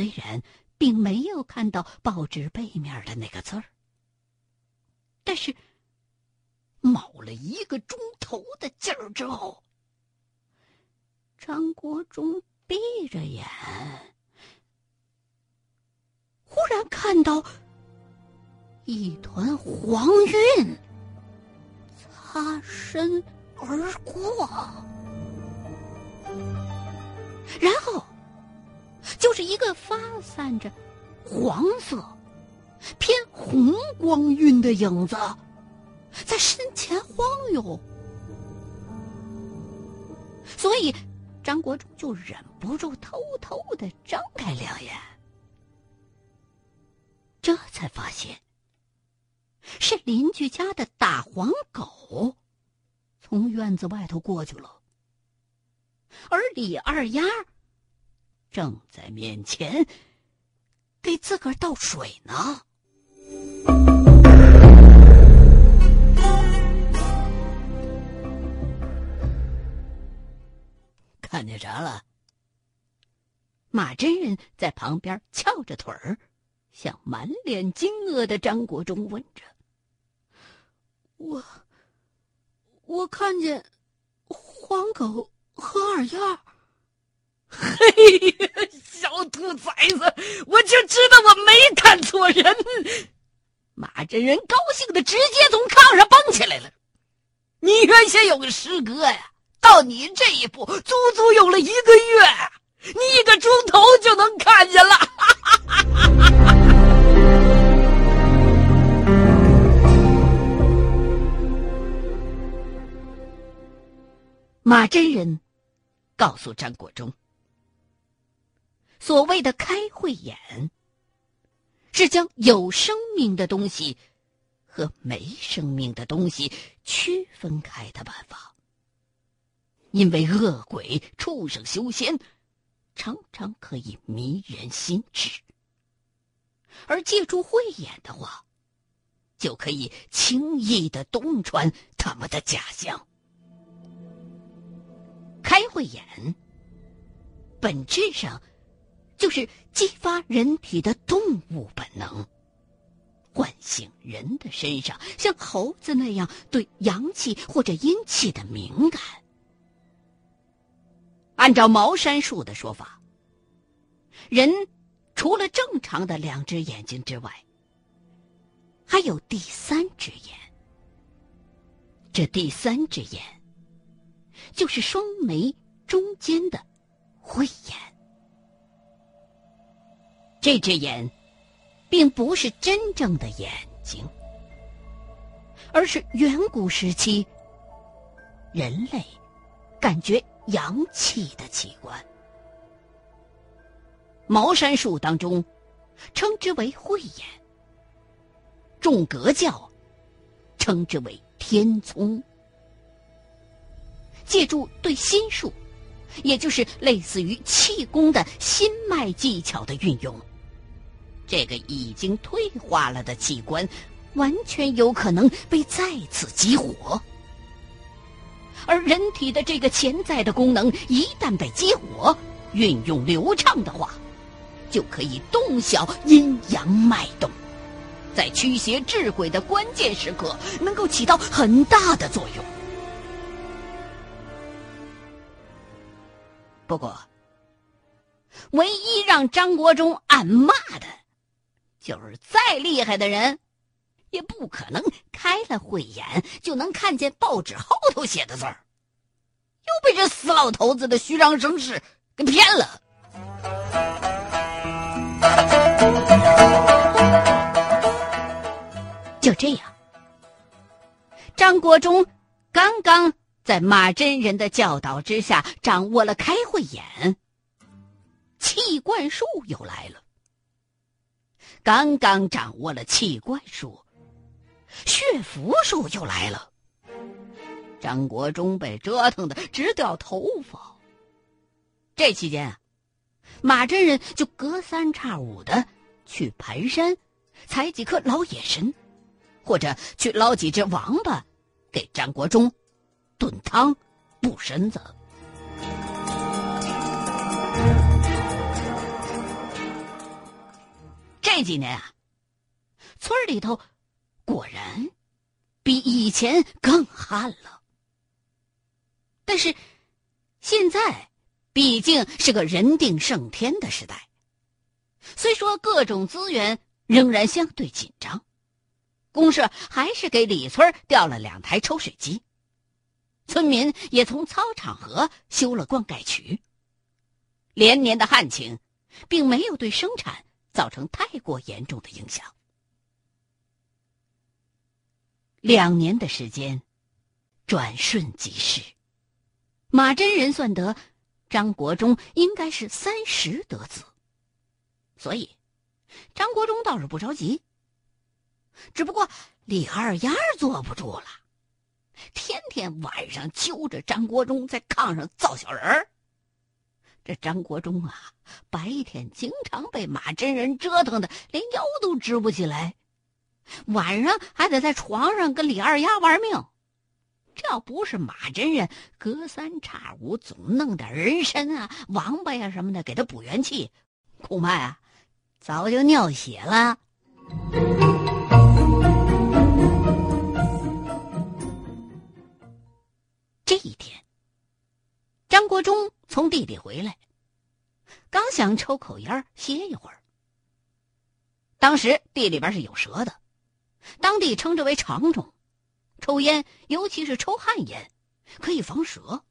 虽然并没有看到报纸背面的那个字儿，但是卯了一个钟头的劲儿之后，张国忠闭着眼，忽然看到一团黄晕擦身而过，然后。就是一个发散着黄色、偏红光晕的影子，在身前晃悠，所以张国忠就忍不住偷偷的张开两眼，这才发现是邻居家的大黄狗从院子外头过去了，而李二丫。正在面前给自个儿倒水呢，看见啥了？马真人在旁边翘着腿儿，向满脸惊愕的张国忠问着：“我，我看见黄狗和二丫。”嘿呀，小兔崽子！我就知道我没看错人。马真人高兴的直接从炕上蹦起来了。你原先有个师哥呀，到你这一步，足足有了一个月，你一个钟头就能看见了。马真人告诉张国忠。所谓的开慧眼，是将有生命的东西和没生命的东西区分开的办法。因为恶鬼、畜生、修仙常常可以迷人心智，而借助慧眼的话，就可以轻易的洞穿他们的假象。开慧眼本质上。就是激发人体的动物本能，唤醒人的身上像猴子那样对阳气或者阴气的敏感。按照茅山术的说法，人除了正常的两只眼睛之外，还有第三只眼。这第三只眼，就是双眉中间的慧眼。这只眼，并不是真正的眼睛，而是远古时期人类感觉阳气的器官。茅山术当中称之为慧眼，众格教称之为天聪。借助对心术，也就是类似于气功的心脉技巧的运用。这个已经退化了的器官，完全有可能被再次激活。而人体的这个潜在的功能，一旦被激活、运用流畅的话，就可以洞晓阴阳脉动，在驱邪治鬼的关键时刻，能够起到很大的作用。不过，唯一让张国忠暗骂的。就是再厉害的人，也不可能开了慧眼就能看见报纸后头写的字儿，又被这死老头子的虚张声势给骗了。就这样，张国忠刚刚在马真人的教导之下掌握了开慧眼，气灌术又来了。刚刚掌握了气怪术，血符术又来了。张国忠被折腾的直掉头发。这期间啊，马真人就隔三差五的去盘山采几颗老野参，或者去捞几只王八，给张国忠炖汤补身子。这几年啊，村里头果然比以前更旱了。但是现在毕竟是个人定胜天的时代，虽说各种资源仍然相对紧张，公社还是给李村调了两台抽水机，村民也从操场河修了灌溉渠。连年的旱情，并没有对生产。造成太过严重的影响。两年的时间，转瞬即逝。马真人算得，张国忠应该是三十得子，所以张国忠倒是不着急。只不过李二丫坐不住了，天天晚上揪着张国忠在炕上造小人儿。这张国忠啊，白天经常被马真人折腾的连腰都直不起来，晚上还得在床上跟李二丫玩命。这要不是马真人隔三差五总弄点人参啊、王八呀什么的给他补元气，恐怕啊早就尿血了。这一天，钟。从地里回来，刚想抽口烟歇一会儿。当时地里边是有蛇的，当地称之为长虫，抽烟尤其是抽旱烟，可以防蛇，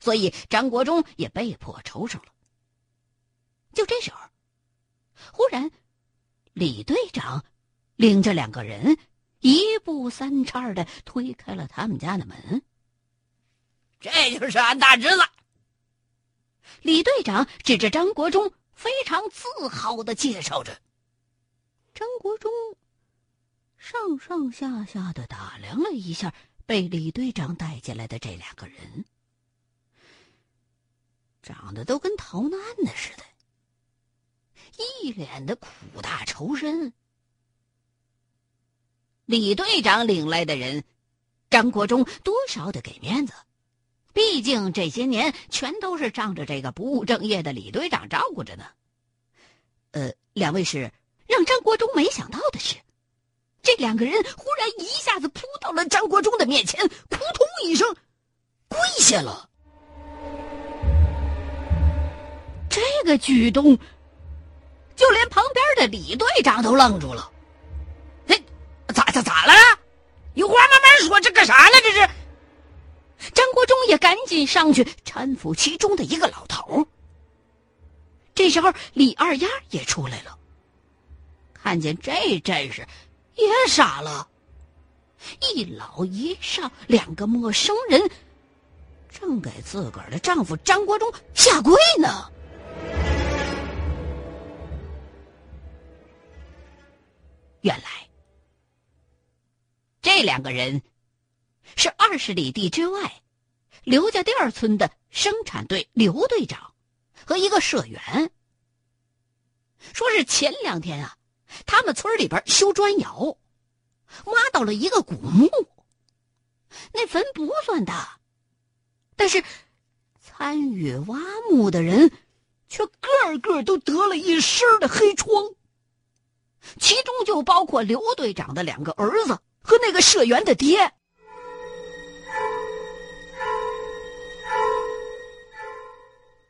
所以张国忠也被迫抽上了。就这时候，忽然李队长领着两个人一步三叉的推开了他们家的门。这就是俺大侄子。李队长指着张国忠，非常自豪的介绍着。张国忠上上下下的打量了一下被李队长带进来的这两个人，长得都跟逃难的似的，一脸的苦大仇深。李队长领来的人，张国忠多少得给面子。毕竟这些年全都是仗着这个不务正业的李队长照顾着呢。呃，两位是让张国忠没想到的是，这两个人忽然一下子扑到了张国忠的面前，扑通一声跪下了。这个举动，就连旁边的李队长都愣住了。嘿，咋咋咋了？有话慢慢说，这干啥呢？这是。张国忠也赶紧上去搀扶其中的一个老头。这时候，李二丫也出来了，看见这阵势，也傻了。一老一少两个陌生人，正给自个儿的丈夫张国忠下跪呢。原来，这两个人。是二十里地之外，刘家店村的生产队刘队长和一个社员。说是前两天啊，他们村里边修砖窑，挖到了一个古墓。那坟不算大，但是参与挖墓的人却个个都得了一身的黑疮，其中就包括刘队长的两个儿子和那个社员的爹。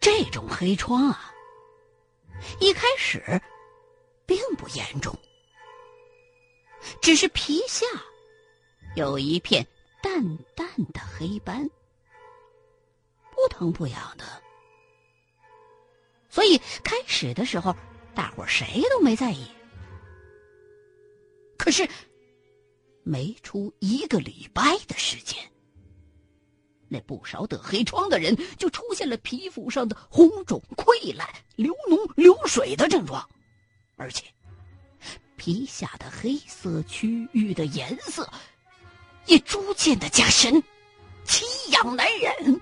这种黑疮啊，一开始并不严重，只是皮下有一片淡淡的黑斑，不疼不痒的，所以开始的时候大伙谁都没在意。可是没出一个礼拜的时间。那不少得黑疮的人就出现了皮肤上的红肿、溃烂、流脓、流水的症状，而且皮下的黑色区域的颜色也逐渐的加深，奇痒难忍。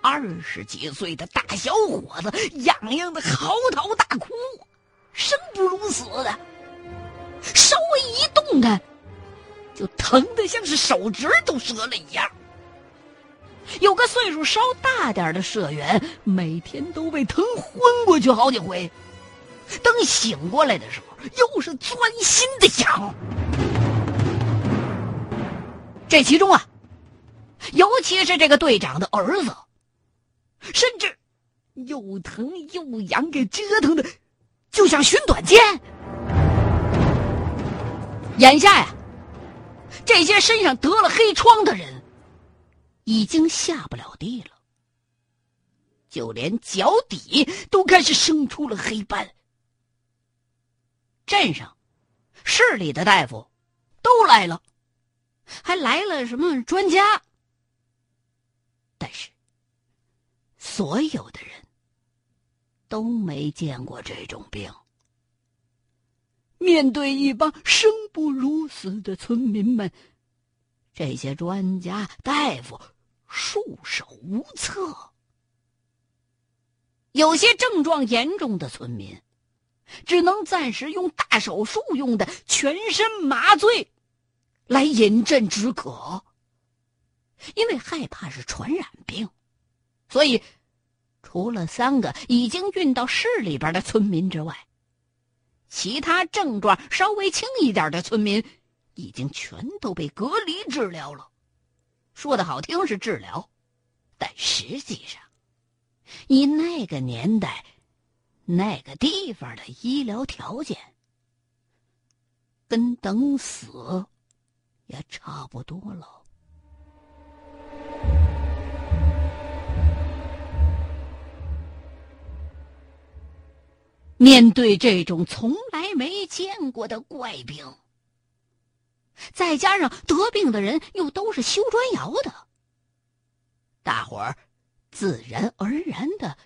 二十几岁的大小伙子痒痒的嚎啕大哭，生不如死的，稍微一动弹，就疼得像是手指都折了一样。有个岁数稍大点的社员，每天都被疼昏过去好几回，等醒过来的时候，又是钻心的痒。这其中啊，尤其是这个队长的儿子，甚至又疼又痒，给折腾的就像寻短见。眼下呀，这些身上得了黑疮的人已经下不了地了，就连脚底都开始生出了黑斑。镇上、市里的大夫都来了。还来了什么专家？但是，所有的人都没见过这种病。面对一帮生不如死的村民们，这些专家大夫束手无策。有些症状严重的村民，只能暂时用大手术用的全身麻醉。来饮鸩止渴，因为害怕是传染病，所以除了三个已经运到市里边的村民之外，其他症状稍微轻一点的村民已经全都被隔离治疗了。说的好听是治疗，但实际上，以那个年代、那个地方的医疗条件，跟等死。也差不多了。面对这种从来没见过的怪病，再加上得病的人又都是修砖窑的，大伙儿自然而然的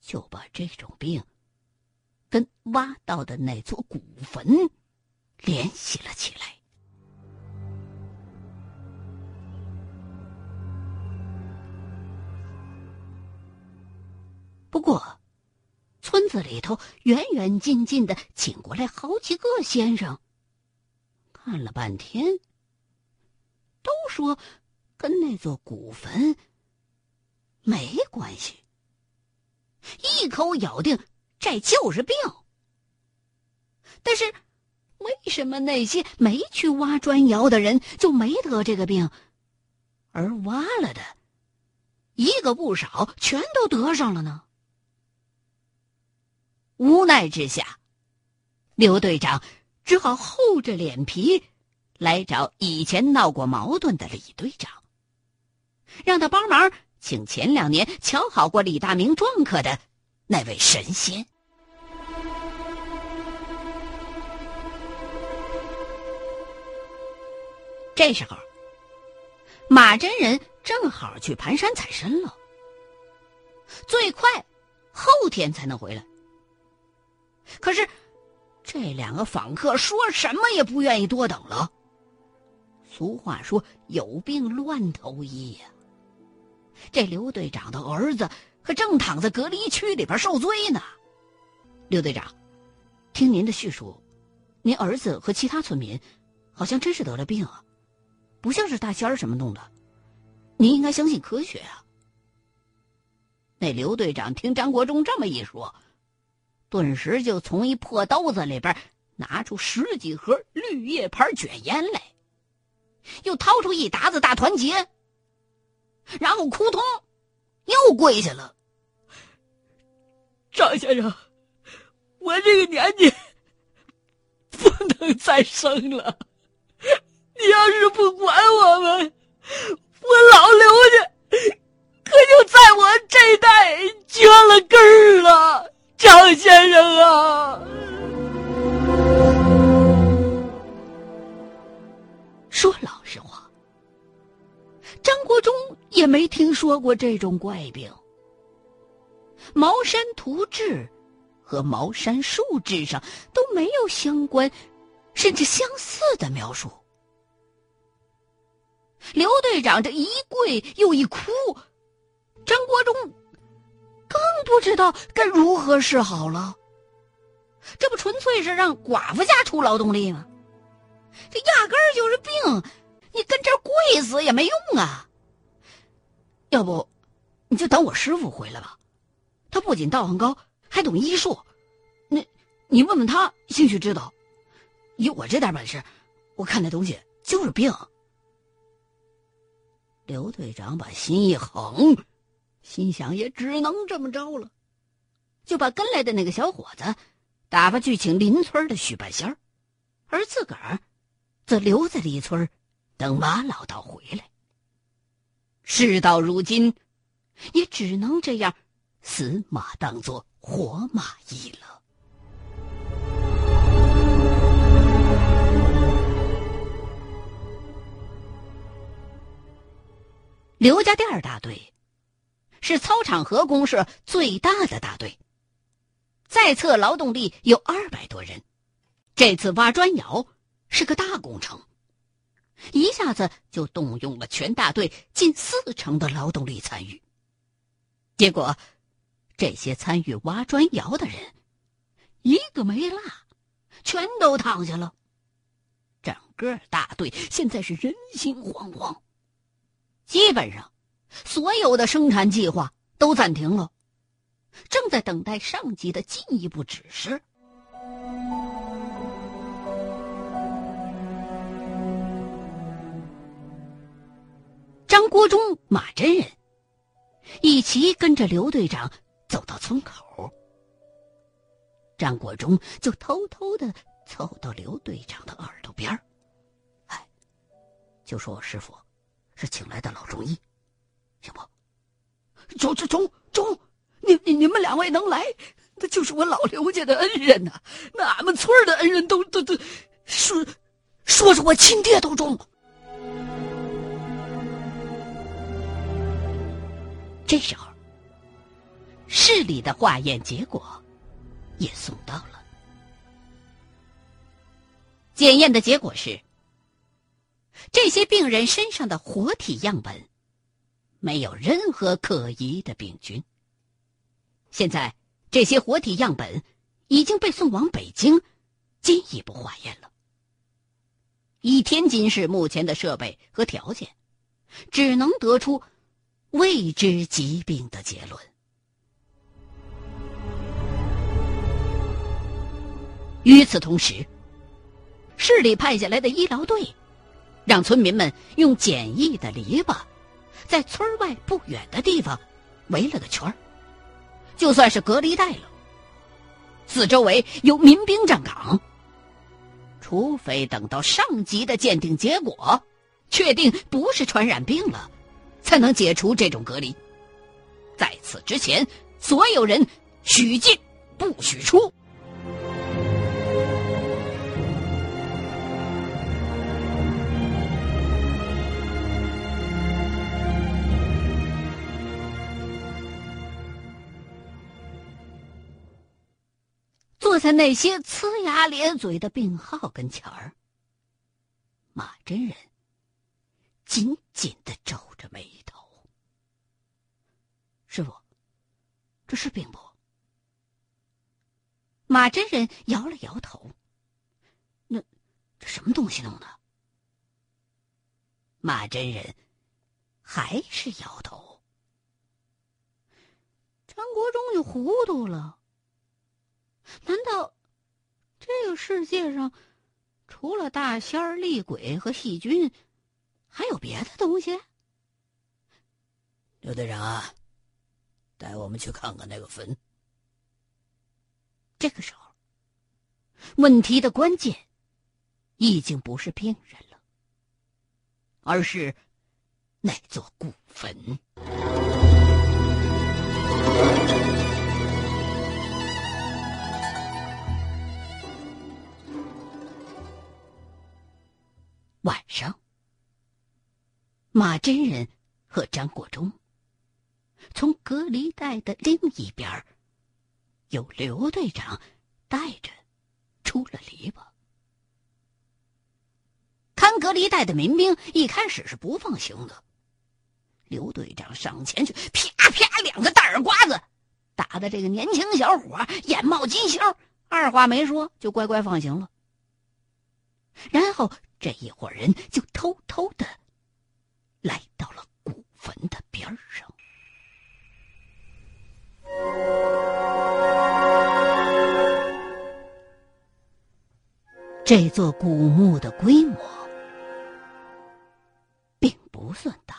就把这种病跟挖到的那座古坟联系了起来。不过，村子里头远远近近的请过来好几个先生，看了半天，都说跟那座古坟没关系，一口咬定这就是病。但是，为什么那些没去挖砖窑的人就没得这个病，而挖了的一个不少全都得上了呢？无奈之下，刘队长只好厚着脸皮来找以前闹过矛盾的李队长，让他帮忙请前两年瞧好过李大明撞客的那位神仙。这时候，马真人正好去盘山采参了，最快后天才能回来。可是，这两个访客说什么也不愿意多等了。俗话说：“有病乱投医呀。”这刘队长的儿子可正躺在隔离区里边受罪呢。刘队长，听您的叙述，您儿子和其他村民好像真是得了病啊，不像是大仙儿什么弄的。您应该相信科学啊。那刘队长听张国忠这么一说。顿时就从一破兜子里边拿出十几盒绿叶牌卷烟来，又掏出一沓子大团结，然后扑通又跪下了。张先生，我这个年纪不能再生了，你要是不管我们，我老刘家可就在我这代绝了根也没听说过这种怪病。《茅山图志》和《茅山术志》上都没有相关，甚至相似的描述。刘队长这一跪又一哭，张国忠。更不知道该如何是好了。这不纯粹是让寡妇家出劳动力吗？这压根儿就是病，你跟这跪死也没用啊。要不，你就等我师傅回来吧。他不仅道行高，还懂医术，那你问问他，兴许知道。以我这点本事，我看那东西就是病。刘队长把心一横，心想也只能这么着了，就把跟来的那个小伙子打发去请邻村的许半仙儿，而自个儿则留在里村等马老道回来。事到如今，也只能这样，死马当做活马医了。刘家店大队是操场河公社最大的大队，在册劳动力有二百多人。这次挖砖窑是个大工程，一下子就动用了全大队近四成的劳动力参与。结果，这些参与挖砖窑的人一个没落，全都躺下了。整个大队现在是人心惶惶。基本上，所有的生产计划都暂停了，正在等待上级的进一步指示。国忠、马真人一起跟着刘队长走到村口，张国忠就偷偷的凑到刘队长的耳朵边，哎，就说我师傅。是请来的老中医，行不？中中中中，你你你们两位能来，那就是我老刘家的恩人呐！那俺们村的恩人都都都说说是我亲爹都中。这时候，市里的化验结果也送到了，检验的结果是。这些病人身上的活体样本，没有任何可疑的病菌。现在，这些活体样本已经被送往北京，进一步化验了。以天津市目前的设备和条件，只能得出未知疾病的结论。与此同时，市里派下来的医疗队。让村民们用简易的篱笆，在村外不远的地方围了个圈儿，就算是隔离带了。四周围有民兵站岗，除非等到上级的鉴定结果确定不是传染病了，才能解除这种隔离。在此之前，所有人许进不许出。坐在那些呲牙咧嘴的病号跟前儿，马真人紧紧的皱着眉头。师傅，这是病不？马真人摇了摇头。那这什么东西弄的？马真人还是摇头。张国忠就糊涂了。难道这个世界上除了大仙儿、厉鬼和细菌，还有别的东西？刘队长啊，带我们去看看那个坟。这个时候，问题的关键已经不是病人了，而是那座古坟。马真人和张国忠从隔离带的另一边，由刘队长带着出了篱笆。看隔离带的民兵一开始是不放行的，刘队长上前去，啪啪两个大耳刮子，打的这个年轻小伙眼冒金星，二话没说就乖乖放行了。然后。这一伙人就偷偷的来到了古坟的边上。这座古墓的规模并不算大，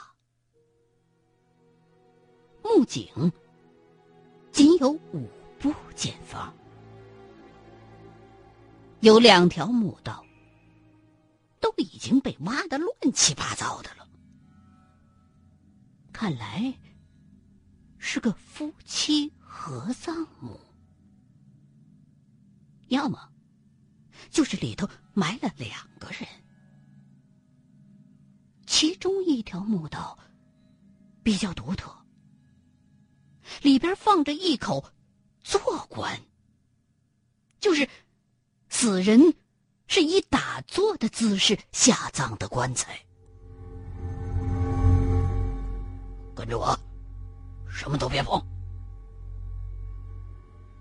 墓井仅有五步见方，有两条墓道都已经被挖得乱七八糟的了，看来是个夫妻合葬墓，要么。就是里头埋了两个人，其中一条墓道比较独特，里边放着一口坐棺，就是死人是以打坐的姿势下葬的棺材。跟着我，什么都别碰。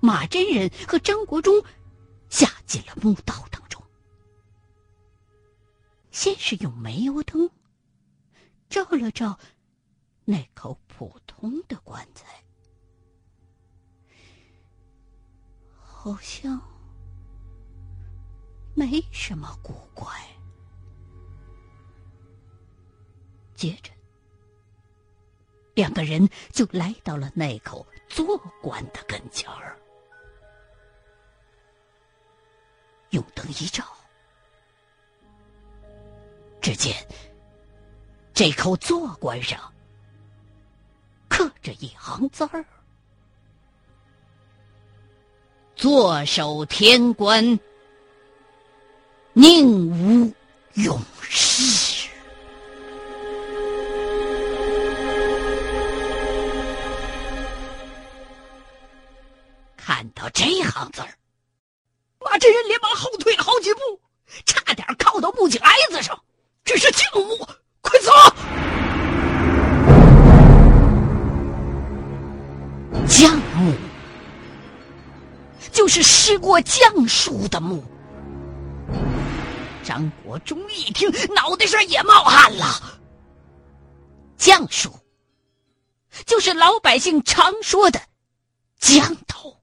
马真人和张国忠。下进了墓道当中，先是用煤油灯照了照那口普通的棺材，好像没什么古怪。接着，两个人就来到了那口坐棺的跟前儿。用灯一照，只见这口坐棺上刻着一行字儿：“坐守天官，宁无永世。”这行字儿。马真人连忙后退了好几步，差点靠到木井矮子上。这是降木，快走！降木就是施过降术的墓。张国忠一听，脑袋上也冒汗了。降术就是老百姓常说的降头。